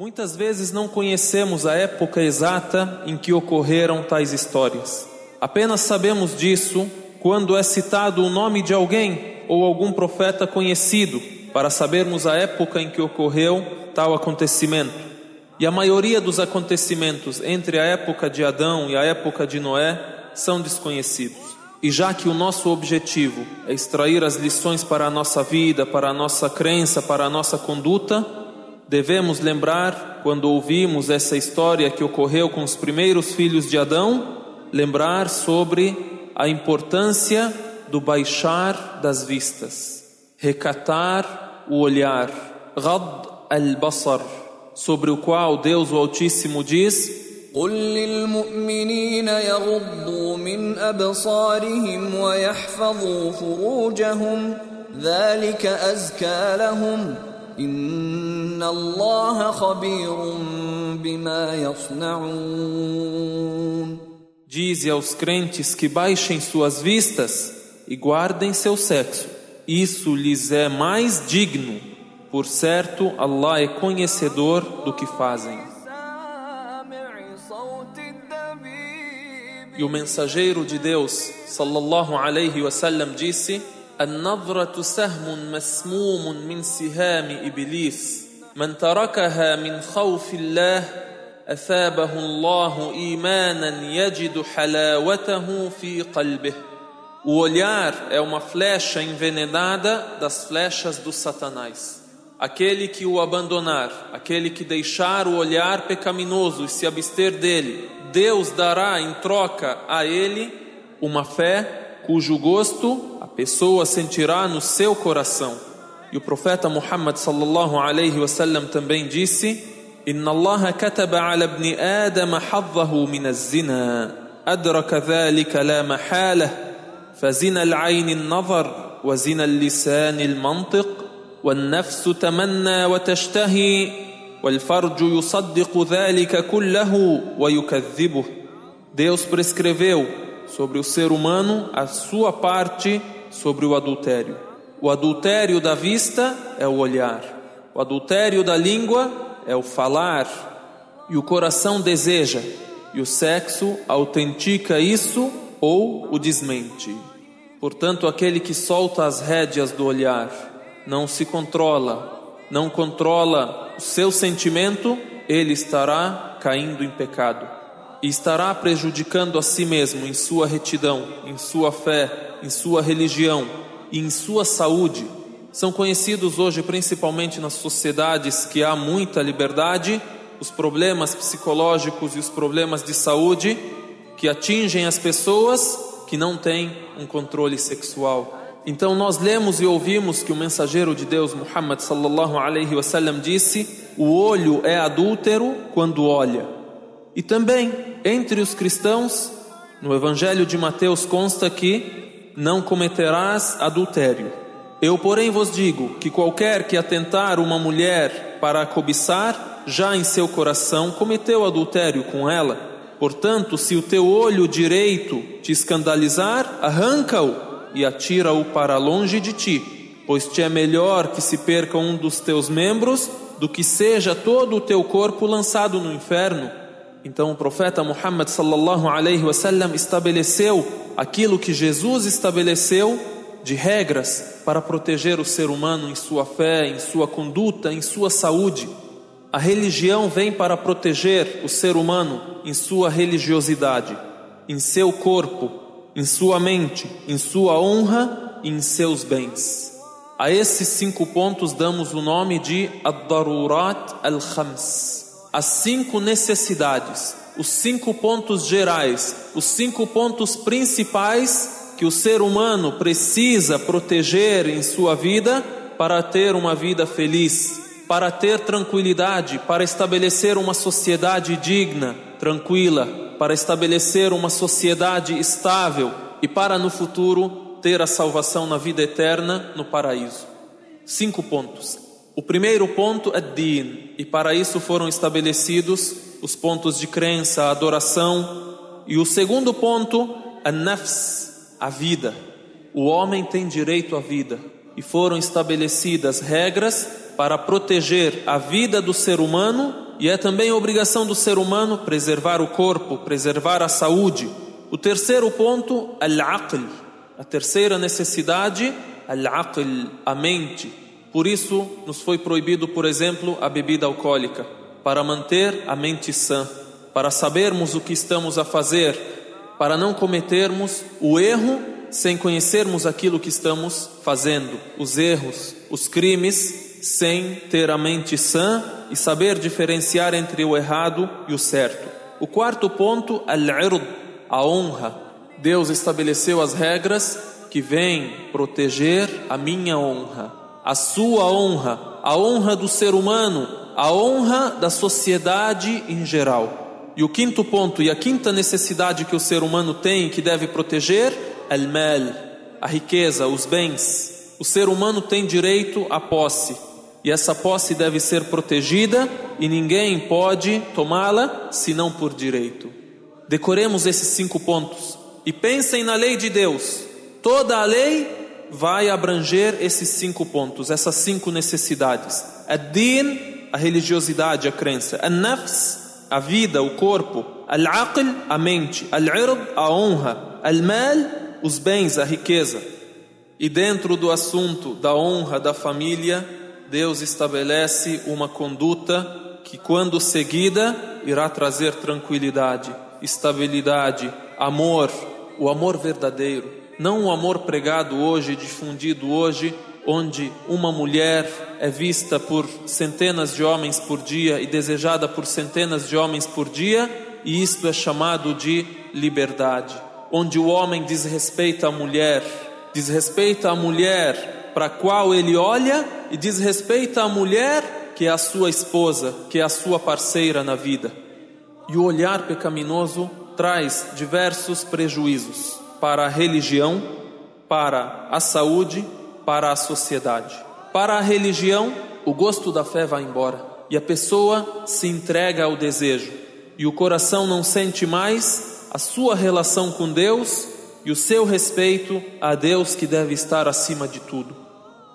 Muitas vezes não conhecemos a época exata em que ocorreram tais histórias. Apenas sabemos disso quando é citado o nome de alguém ou algum profeta conhecido para sabermos a época em que ocorreu tal acontecimento. E a maioria dos acontecimentos entre a época de Adão e a época de Noé são desconhecidos. E já que o nosso objetivo é extrair as lições para a nossa vida, para a nossa crença, para a nossa conduta, devemos lembrar, quando ouvimos essa história que ocorreu com os primeiros filhos de Adão, lembrar sobre a importância do baixar das vistas, recatar o olhar, Rad al-Basar, sobre o qual Deus o Altíssimo diz: قل للمؤمنين يغضوا من أبصارهم ويحفظوا فروجهم ذلك أزكى لهم Dize aos crentes que baixem suas vistas e guardem seu sexo. Isso lhes é mais digno. Por certo, Allah é conhecedor do que fazem. E o mensageiro de Deus, sallallahu alaihi wasallam, disse: النظرة سهم مسموم من سهام إبليس من تركها من خوف الله أثابه الله إيمانا يجد حلاوته في قلبه O olhar é uma flecha envenenada das flechas do Satanás. Aquele que o abandonar, aquele que deixar o olhar pecaminoso e se abster dele, Deus dará em troca a ele uma fé cujo gosto a pessoa sentirá no seu coração. E o profeta Muhammad sallallahu alaihi wasallam também disse: Inna Allah kataba ala ibn Adam haddahu min az-zina adraka dhalika la mahalah فزنا العين النظر وزنا اللسان المنطق والنفس تمنى وتشتهي والفرج يصدق ذلك كله ويكذبه Deus prescreveu sobre o ser humano a sua parte sobre o adultério. O adultério da vista é o olhar, o adultério da língua é o falar, e o coração deseja, e o sexo autentica isso ou o desmente. Portanto, aquele que solta as rédeas do olhar, não se controla, não controla o seu sentimento, ele estará caindo em pecado e estará prejudicando a si mesmo em sua retidão, em sua fé, em sua religião e em sua saúde. São conhecidos hoje, principalmente nas sociedades que há muita liberdade, os problemas psicológicos e os problemas de saúde que atingem as pessoas que não têm um controle sexual. Então nós lemos e ouvimos que o mensageiro de Deus Muhammad sallallahu alaihi wasallam disse: "O olho é adúltero quando olha". E também entre os cristãos, no Evangelho de Mateus consta que não cometerás adultério. Eu, porém, vos digo que qualquer que atentar uma mulher para a cobiçar, já em seu coração cometeu adultério com ela. Portanto, se o teu olho direito te escandalizar, arranca-o e atira-o para longe de ti, pois te é melhor que se perca um dos teus membros do que seja todo o teu corpo lançado no inferno. Então o profeta Muhammad sallallahu alaihi wasallam estabeleceu aquilo que Jesus estabeleceu de regras para proteger o ser humano em sua fé, em sua conduta, em sua saúde. A religião vem para proteger o ser humano em sua religiosidade, em seu corpo, em sua mente, em sua honra e em seus bens. A esses cinco pontos damos o nome de Ad-Darurat al-Khams as cinco necessidades, os cinco pontos gerais, os cinco pontos principais que o ser humano precisa proteger em sua vida para ter uma vida feliz, para ter tranquilidade, para estabelecer uma sociedade digna, tranquila, para estabelecer uma sociedade estável e para no futuro ter a salvação na vida eterna no paraíso. Cinco pontos. O primeiro ponto é din, e para isso foram estabelecidos os pontos de crença, a adoração. E o segundo ponto é nafs, a vida. O homem tem direito à vida. e foram estabelecidas regras para proteger a vida do ser humano e é também obrigação do ser humano preservar o corpo, preservar a saúde. O terceiro ponto, al-aql. A terceira necessidade, al-aql, a mente. Por isso, nos foi proibido, por exemplo, a bebida alcoólica, para manter a mente sã, para sabermos o que estamos a fazer, para não cometermos o erro sem conhecermos aquilo que estamos fazendo, os erros, os crimes, sem ter a mente sã e saber diferenciar entre o errado e o certo. O quarto ponto, al-ird, a honra. Deus estabeleceu as regras que vêm proteger a minha honra, a sua honra, a honra do ser humano, a honra da sociedade em geral. E o quinto ponto e a quinta necessidade que o ser humano tem que deve proteger, al-mal, a riqueza, os bens. O ser humano tem direito à posse, e essa posse deve ser protegida e ninguém pode tomá-la senão por direito. Decoremos esses cinco pontos e pensem na lei de Deus. Toda a lei vai abranger esses cinco pontos, essas cinco necessidades. Ad-din, a religiosidade, a crença. An-nafs, a vida, o corpo. Al-aql, a mente. Al-ird, a honra. Al-mal, os bens, a riqueza. E dentro do assunto da honra da família, Deus estabelece uma conduta que, quando seguida, irá trazer tranquilidade, estabilidade, amor, o amor verdadeiro, não o amor pregado hoje, difundido hoje, onde uma mulher é vista por centenas de homens por dia e desejada por centenas de homens por dia, e isto é chamado de liberdade, onde o homem desrespeita a mulher, desrespeita a mulher para a qual ele olha e diz respeito à mulher que é a sua esposa, que é a sua parceira na vida. E o olhar pecaminoso traz diversos prejuízos para a religião, para a saúde, para a sociedade. Para a religião, o gosto da fé vai embora e a pessoa se entrega ao desejo e o coração não sente mais a sua relação com Deus e o seu respeito a Deus que deve estar acima de tudo.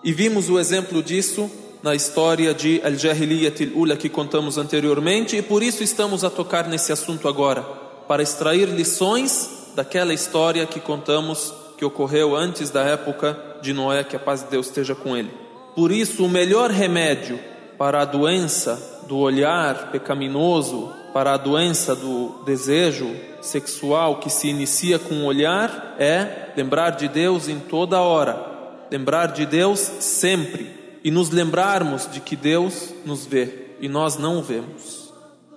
E vimos o exemplo disso na história de Al-Jahiliyat al-Ula que contamos anteriormente, e por isso estamos a tocar nesse assunto agora, para extrair lições daquela história que contamos que ocorreu antes da época de Noé, que a paz de Deus esteja com ele. Por isso, o melhor remédio para a doença do olhar pecaminoso, para a doença do desejo sexual que se inicia com o olhar, é lembrar de Deus em toda hora, lembrar de Deus sempre e nos lembrarmos de que Deus nos vê e nós não o vemos.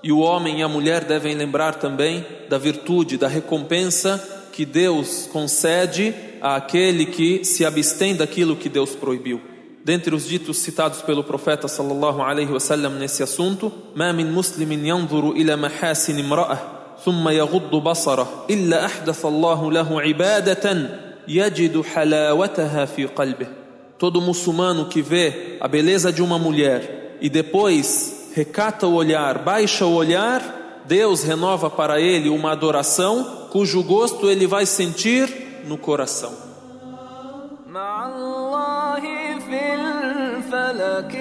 E o homem e a mulher devem lembrar também da virtude, da recompensa que Deus concede àquele que se abstém daquilo que Deus proibiu. Dentre os ditos citados pelo profeta sallallahu alaihi wasallam nesse assunto, "Ma min muslimin yanzuru ila mahasin imra'ah thumma yaghuddu basarah illa ahdatha Allahu lahu ibadatan yajidu halawataha fi qalbihi." Todo muçulmano que vê a beleza de uma mulher e depois recata o olhar, baixa o olhar, Deus renova para ele uma adoração cujo gosto ele vai sentir no coração. مع الله في الفلك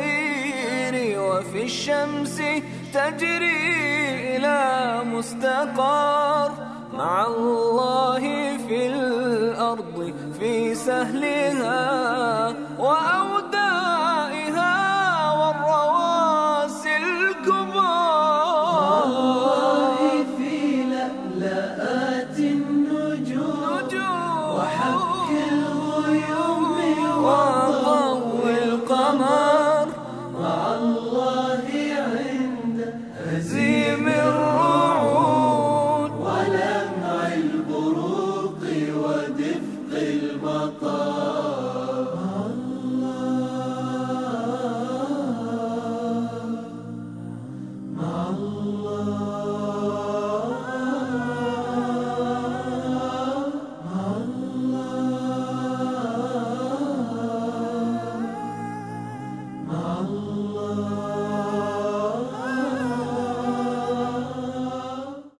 المستطير وفي الشمس تجري إلى مستقر مع الله في الأرض في سهلها